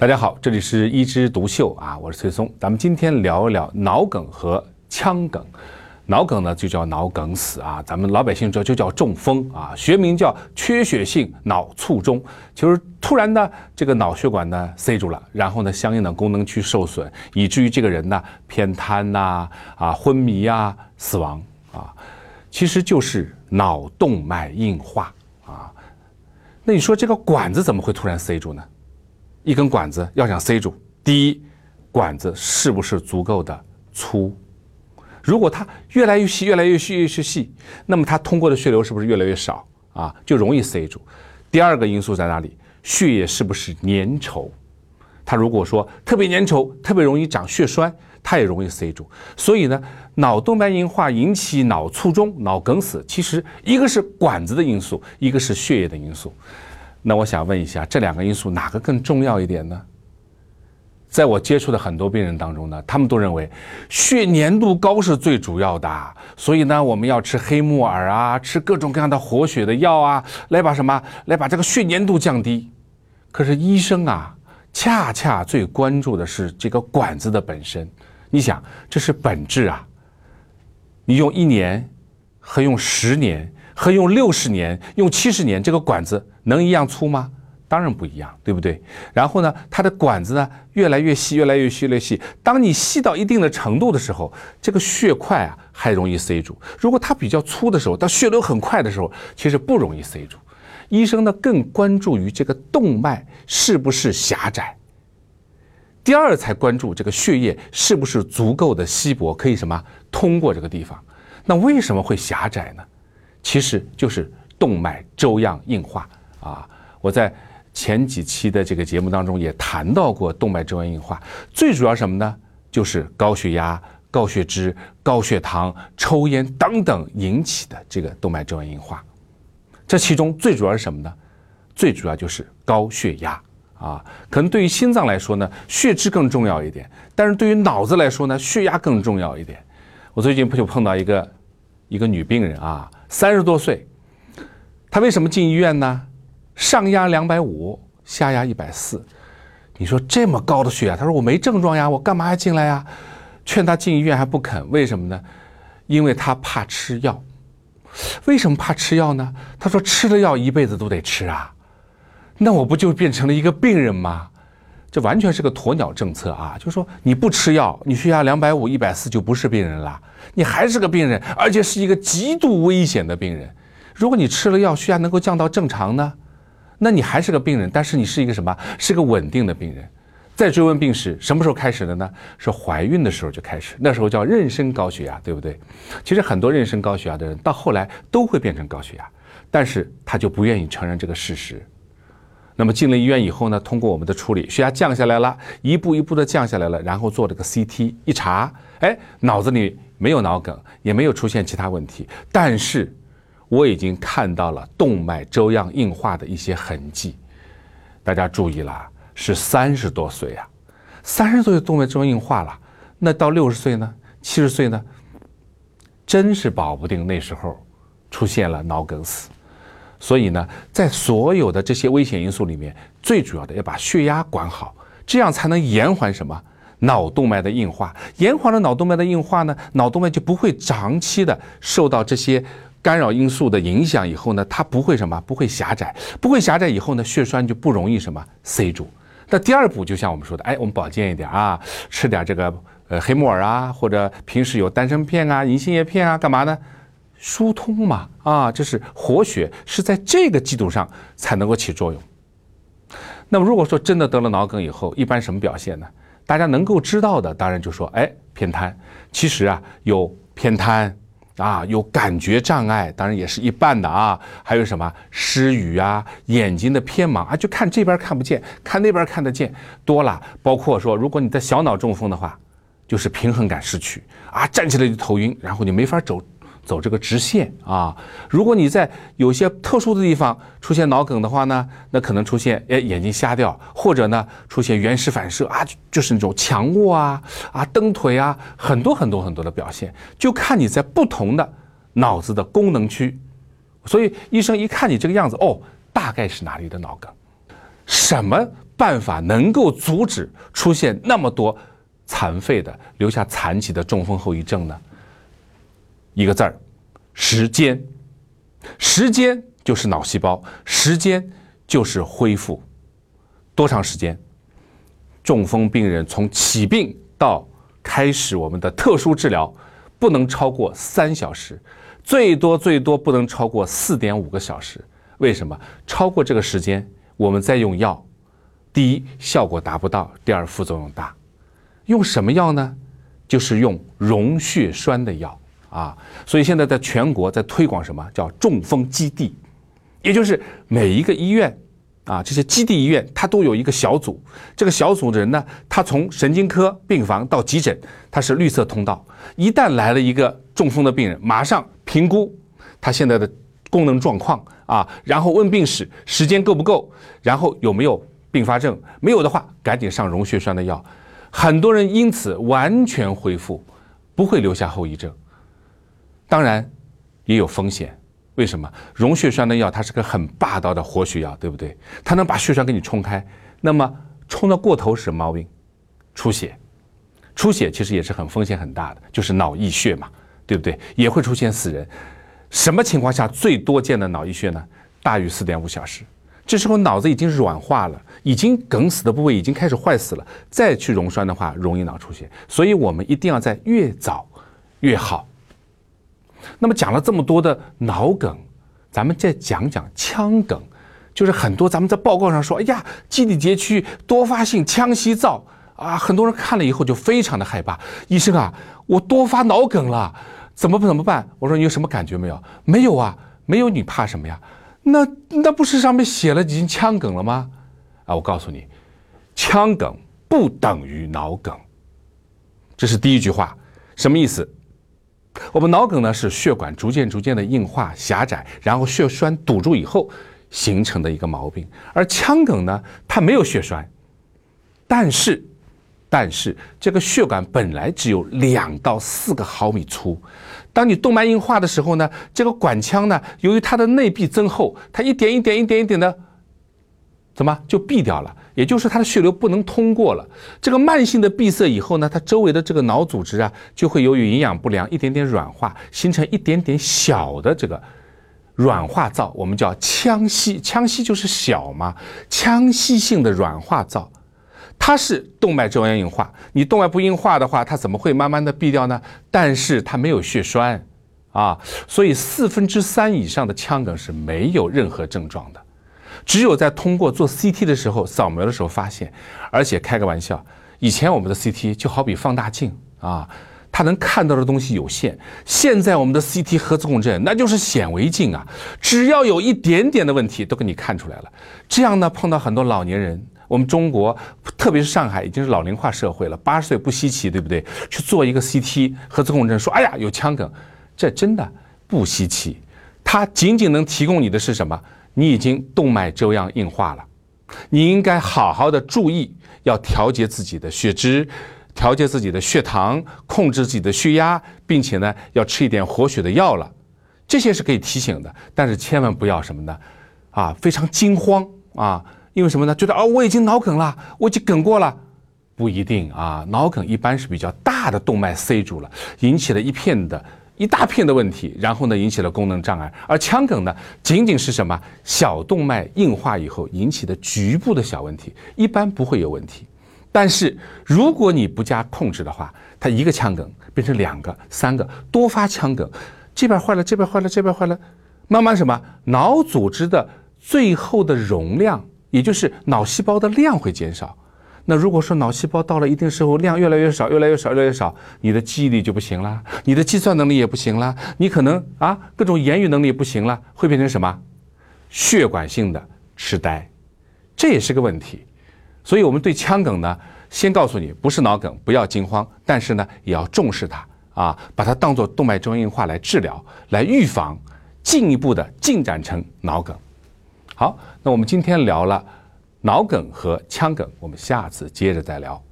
大家好，这里是一枝独秀啊，我是崔松。咱们今天聊一聊脑梗和腔梗。脑梗呢就叫脑梗死啊，咱们老百姓这就叫中风啊，学名叫缺血性脑卒中，就是突然呢这个脑血管呢塞住了，然后呢相应的功能区受损，以至于这个人呢偏瘫呐啊昏迷啊死亡啊，其实就是脑动脉硬化啊。那你说这个管子怎么会突然塞住呢？一根管子要想塞住，第一，管子是不是足够的粗？如果它越来越细，越来越细，越来越细，那么它通过的血流是不是越来越少啊？就容易塞住。第二个因素在哪里？血液是不是粘稠？它如果说特别粘稠，特别容易长血栓，它也容易塞住。所以呢，脑动脉硬化引起脑卒中、脑梗死，其实一个是管子的因素，一个是血液的因素。那我想问一下，这两个因素哪个更重要一点呢？在我接触的很多病人当中呢，他们都认为血粘度高是最主要的，所以呢，我们要吃黑木耳啊，吃各种各样的活血的药啊，来把什么，来把这个血粘度降低。可是医生啊，恰恰最关注的是这个管子的本身。你想，这是本质啊。你用一年，和用十年。和用六十年、用七十年，这个管子能一样粗吗？当然不一样，对不对？然后呢，它的管子呢越来越细，越来越细，越来越细。当你细到一定的程度的时候，这个血块啊还容易塞住。如果它比较粗的时候，到血流很快的时候，其实不容易塞住。医生呢更关注于这个动脉是不是狭窄，第二才关注这个血液是不是足够的稀薄，可以什么通过这个地方。那为什么会狭窄呢？其实就是动脉粥样硬化啊！我在前几期的这个节目当中也谈到过动脉粥样硬化，最主要什么呢？就是高血压、高血脂、高血糖、抽烟等等引起的这个动脉粥样硬化。这其中最主要是什么呢？最主要就是高血压啊！可能对于心脏来说呢，血脂更重要一点；但是对于脑子来说呢，血压更重要一点。我最近不就碰到一个一个女病人啊。三十多岁，他为什么进医院呢？上压两百五，下压一百四。你说这么高的血压，他说我没症状呀，我干嘛要进来呀？劝他进医院还不肯，为什么呢？因为他怕吃药。为什么怕吃药呢？他说吃了药一辈子都得吃啊，那我不就变成了一个病人吗？这完全是个鸵鸟政策啊！就是说你不吃药，你血压两百五、一百四就不是病人了，你还是个病人，而且是一个极度危险的病人。如果你吃了药，血压能够降到正常呢，那你还是个病人，但是你是一个什么？是个稳定的病人。再追问病史，什么时候开始的呢？是怀孕的时候就开始，那时候叫妊娠高血压，对不对？其实很多妊娠高血压的人到后来都会变成高血压，但是他就不愿意承认这个事实。那么进了医院以后呢，通过我们的处理，血压降下来了，一步一步的降下来了，然后做了个 CT 一查，哎，脑子里没有脑梗，也没有出现其他问题，但是我已经看到了动脉粥样硬化的一些痕迹。大家注意了，是三十多岁啊，三十多岁动脉粥样硬化了，那到六十岁呢，七十岁呢，真是保不定那时候出现了脑梗死。所以呢，在所有的这些危险因素里面，最主要的要把血压管好，这样才能延缓什么脑动脉的硬化。延缓了脑动脉的硬化呢，脑动脉就不会长期的受到这些干扰因素的影响。以后呢，它不会什么，不会狭窄，不会狭窄以后呢，血栓就不容易什么塞住。那第二步就像我们说的，哎，我们保健一点啊，吃点这个呃黑木耳啊，或者平时有丹参片啊、银杏叶片啊，干嘛呢？疏通嘛，啊，这是活血，是在这个基础上才能够起作用。那么，如果说真的得了脑梗以后，一般什么表现呢？大家能够知道的，当然就说，哎，偏瘫。其实啊，有偏瘫，啊，有感觉障碍，当然也是一半的啊。还有什么失语啊，眼睛的偏盲啊，就看这边看不见，看那边看得见，多了。包括说，如果你的小脑中风的话，就是平衡感失去啊，站起来就头晕，然后你没法走。走这个直线啊！如果你在有些特殊的地方出现脑梗的话呢，那可能出现哎眼睛瞎掉，或者呢出现原始反射啊，就是那种强卧啊啊蹬腿啊，很多很多很多的表现，就看你在不同的脑子的功能区。所以医生一看你这个样子，哦，大概是哪里的脑梗。什么办法能够阻止出现那么多残废的、留下残疾的中风后遗症呢？一个字儿，时间。时间就是脑细胞，时间就是恢复。多长时间？中风病人从起病到开始我们的特殊治疗，不能超过三小时，最多最多不能超过四点五个小时。为什么？超过这个时间，我们再用药，第一效果达不到，第二副作用大。用什么药呢？就是用溶血栓的药。啊，所以现在在全国在推广什么？叫中风基地，也就是每一个医院啊，这些基地医院它都有一个小组，这个小组的人呢，他从神经科病房到急诊，他是绿色通道，一旦来了一个中风的病人，马上评估他现在的功能状况啊，然后问病史，时间够不够，然后有没有并发症，没有的话赶紧上溶血栓的药，很多人因此完全恢复，不会留下后遗症。当然，也有风险。为什么？溶血栓的药它是个很霸道的活血药，对不对？它能把血栓给你冲开。那么冲的过头是什么毛病？出血。出血其实也是很风险很大的，就是脑溢血嘛，对不对？也会出现死人。什么情况下最多见的脑溢血呢？大于四点五小时。这时候脑子已经软化了，已经梗死的部位已经开始坏死了，再去溶栓的话，容易脑出血。所以我们一定要在越早越好。那么讲了这么多的脑梗，咱们再讲讲腔梗，就是很多咱们在报告上说，哎呀，基底节区多发性腔息灶啊，很多人看了以后就非常的害怕。医生啊，我多发脑梗了，怎么怎么办？我说你有什么感觉没有？没有啊，没有你怕什么呀？那那不是上面写了已经腔梗了吗？啊，我告诉你，腔梗不等于脑梗，这是第一句话，什么意思？我们脑梗呢是血管逐渐逐渐的硬化狭窄，然后血栓堵住以后形成的一个毛病。而腔梗呢，它没有血栓，但是，但是这个血管本来只有两到四个毫米粗，当你动脉硬化的时候呢，这个管腔呢，由于它的内壁增厚，它一点一点一点一点的，怎么就闭掉了？也就是它的血流不能通过了，这个慢性的闭塞以后呢，它周围的这个脑组织啊，就会由于营养不良，一点点软化，形成一点点小的这个软化灶，我们叫腔隙。腔隙就是小嘛，腔隙性的软化灶，它是动脉粥样硬化。你动脉不硬化的话，它怎么会慢慢的闭掉呢？但是它没有血栓啊，所以四分之三以上的腔梗是没有任何症状的。只有在通过做 CT 的时候扫描的时候发现，而且开个玩笑，以前我们的 CT 就好比放大镜啊，它能看到的东西有限。现在我们的 CT 核磁共振那就是显微镜啊，只要有一点点的问题都给你看出来了。这样呢，碰到很多老年人，我们中国特别是上海已经是老龄化社会了，八十岁不稀奇，对不对？去做一个 CT 核磁共振，说哎呀有腔梗，这真的不稀奇。它仅仅能提供你的是什么？你已经动脉粥样硬化了，你应该好好的注意，要调节自己的血脂，调节自己的血糖，控制自己的血压，并且呢，要吃一点活血的药了。这些是可以提醒的，但是千万不要什么呢？啊，非常惊慌啊！因为什么呢？觉得啊，我已经脑梗了，我已经梗过了，不一定啊。脑梗一般是比较大的动脉塞住了，引起了一片的。一大片的问题，然后呢引起了功能障碍，而腔梗呢仅仅是什么小动脉硬化以后引起的局部的小问题，一般不会有问题。但是如果你不加控制的话，它一个腔梗变成两个、三个多发腔梗，这边坏了，这边坏了，这边坏了，慢慢什么脑组织的最后的容量，也就是脑细胞的量会减少。那如果说脑细胞到了一定时候量越来越少，越来越少，越来越少，你的记忆力就不行了，你的计算能力也不行了，你可能啊各种言语能力不行了，会变成什么？血管性的痴呆，这也是个问题。所以我们对腔梗呢，先告诉你不是脑梗，不要惊慌，但是呢也要重视它啊，把它当做动脉粥硬化来治疗，来预防进一步的进展成脑梗。好，那我们今天聊了。脑梗和腔梗，我们下次接着再聊。